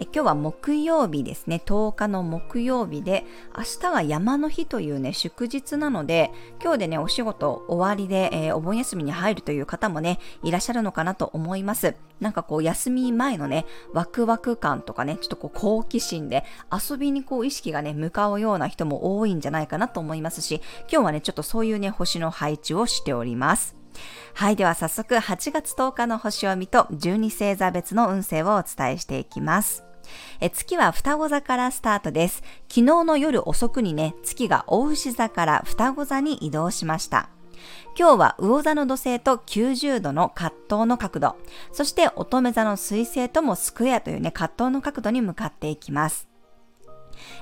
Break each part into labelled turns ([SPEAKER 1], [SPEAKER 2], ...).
[SPEAKER 1] え今日は木曜日ですね。10日の木曜日で、明日は山の日というね、祝日なので、今日でね、お仕事終わりで、えー、お盆休みに入るという方もね、いらっしゃるのかなと思います。なんかこう、休み前のね、ワクワク感とかね、ちょっとこう、好奇心で遊びにこう、意識がね、向かうような人も多いんじゃないかなと思いますし、今日はね、ちょっとそういうね、星の配置をしております。はい。では早速8月10日の星を見と12星座別の運勢をお伝えしていきます。月は双子座からスタートです。昨日の夜遅くにね、月が大牛座から双子座に移動しました。今日は魚座の土星と90度の葛藤の角度、そして乙女座の水星ともスクエアというね、葛藤の角度に向かっていきます。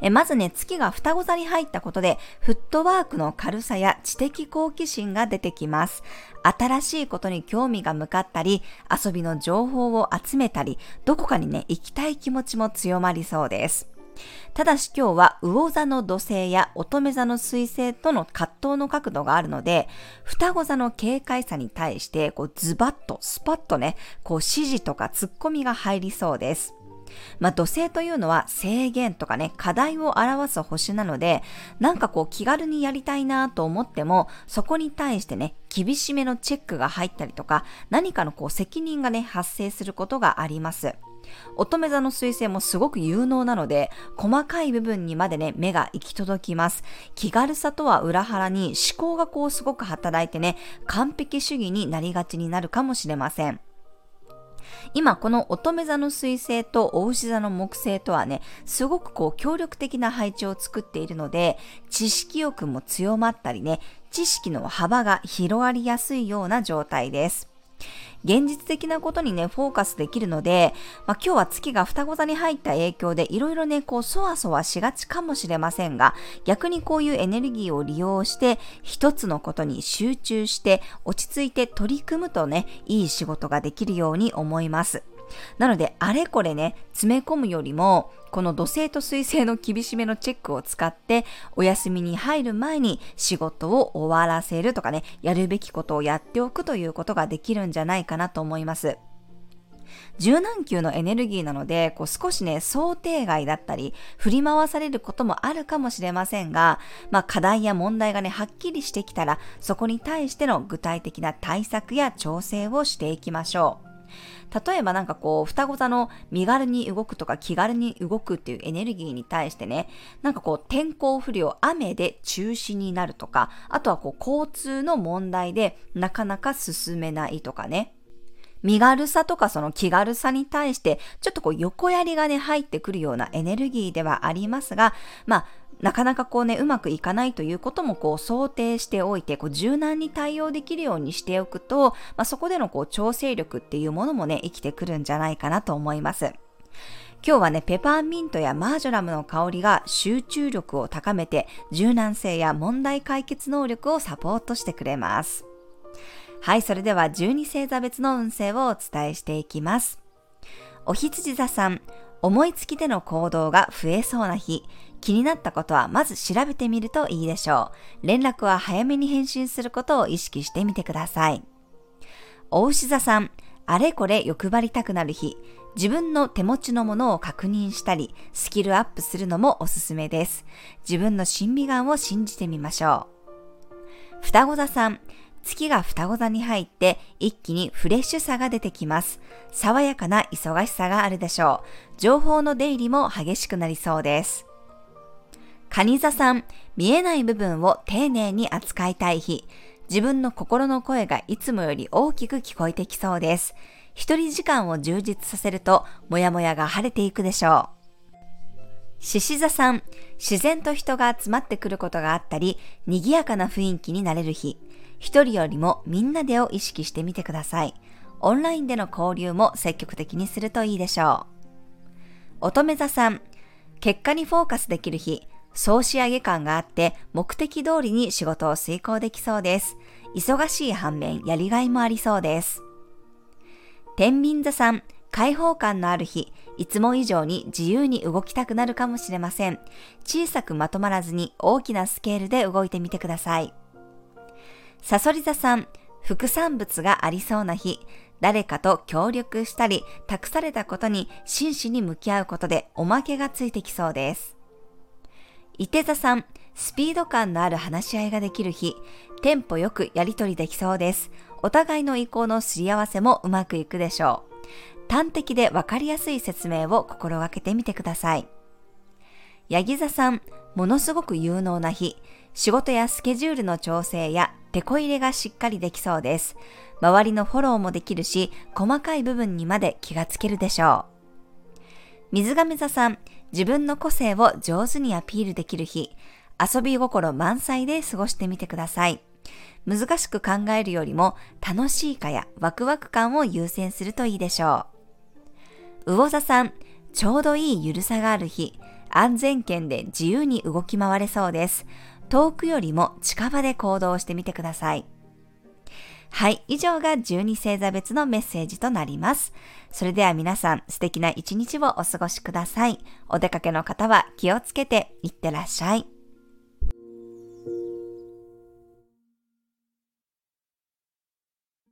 [SPEAKER 1] えまずね、月が双子座に入ったことで、フットワークの軽さや知的好奇心が出てきます。新しいことに興味が向かったり、遊びの情報を集めたり、どこかにね、行きたい気持ちも強まりそうです。ただし今日は魚座の土星や乙女座の水星との葛藤の角度があるので、双子座の軽快さに対して、こうズバッと、スパッとね、こう指示とか突っ込みが入りそうです。まあ、土星というのは制限とかね、課題を表す星なので、なんかこう気軽にやりたいなと思っても、そこに対してね、厳しめのチェックが入ったりとか、何かのこう責任がね、発生することがあります。乙女座の彗星もすごく有能なので、細かい部分にまでね、目が行き届きます。気軽さとは裏腹に思考がこうすごく働いてね、完璧主義になりがちになるかもしれません。今この乙女座の水星とお牛座の木星とはね、すごくこう協力的な配置を作っているので、知識欲も強まったりね、知識の幅が広がりやすいような状態です。現実的なことにね、フォーカスできるので、まあ、今日は月が双子座に入った影響でいろいろね、こう、そわそわしがちかもしれませんが、逆にこういうエネルギーを利用して、一つのことに集中して、落ち着いて取り組むとね、いい仕事ができるように思います。なので、あれこれね、詰め込むよりも、この土星と水星の厳しめのチェックを使って、お休みに入る前に仕事を終わらせるとかね、やるべきことをやっておくということができるんじゃないかなと思います。柔軟球のエネルギーなので、こう少しね、想定外だったり、振り回されることもあるかもしれませんが、まあ課題や問題がね、はっきりしてきたら、そこに対しての具体的な対策や調整をしていきましょう。例えばなんかこう、双子座の身軽に動くとか気軽に動くっていうエネルギーに対してね、なんかこう、天候不良、雨で中止になるとか、あとはこう、交通の問題でなかなか進めないとかね。身軽さとかその気軽さに対して、ちょっとこう横やりがね、入ってくるようなエネルギーではありますが、まあ、なかなかこうね、うまくいかないということもこう想定しておいて、こう柔軟に対応できるようにしておくと、まあ、そこでのこう調整力っていうものもね、生きてくるんじゃないかなと思います。今日はね、ペパーミントやマージョラムの香りが集中力を高めて、柔軟性や問題解決能力をサポートしてくれます。はい、それでは12星座別の運勢をお伝えしていきます。お羊座さん、思いつきでの行動が増えそうな日、気になったことはまず調べてみるといいでしょう。連絡は早めに返信することを意識してみてください。お牛座さん、あれこれ欲張りたくなる日、自分の手持ちのものを確認したり、スキルアップするのもおすすめです。自分の審美眼を信じてみましょう。双子座さん、月が双子座に入って一気にフレッシュさが出てきます。爽やかな忙しさがあるでしょう。情報の出入りも激しくなりそうです。蟹座さん、見えない部分を丁寧に扱いたい日。自分の心の声がいつもより大きく聞こえてきそうです。一人時間を充実させると、もやもやが晴れていくでしょう。獅子座さん、自然と人が集まってくることがあったり、賑やかな雰囲気になれる日。一人よりもみんなでを意識してみてください。オンラインでの交流も積極的にするといいでしょう。乙女座さん、結果にフォーカスできる日、総仕上げ感があって目的通りに仕事を遂行できそうです。忙しい反面やりがいもありそうです。天秤座さん、開放感のある日、いつも以上に自由に動きたくなるかもしれません。小さくまとまらずに大きなスケールで動いてみてください。サソリ座さん、副産物がありそうな日、誰かと協力したり、託されたことに真摯に向き合うことでおまけがついてきそうです。伊手座さん、スピード感のある話し合いができる日、テンポよくやりとりできそうです。お互いの意向のすり合わせもうまくいくでしょう。端的でわかりやすい説明を心がけてみてください。ヤギ座さん、ものすごく有能な日、仕事やスケジュールの調整や手こ入れがしっかりできそうです。周りのフォローもできるし、細かい部分にまで気がつけるでしょう。水亀座さん、自分の個性を上手にアピールできる日、遊び心満載で過ごしてみてください。難しく考えるよりも楽しいかやワクワク感を優先するといいでしょう。魚座さん、ちょうどいいゆるさがある日、安全圏で自由に動き回れそうです。遠くよりも近場で行動してみてください。はい、以上が12星座別のメッセージとなります。それでは皆さん素敵な一日をお過ごしください。お出かけの方は気をつけていってらっしゃい。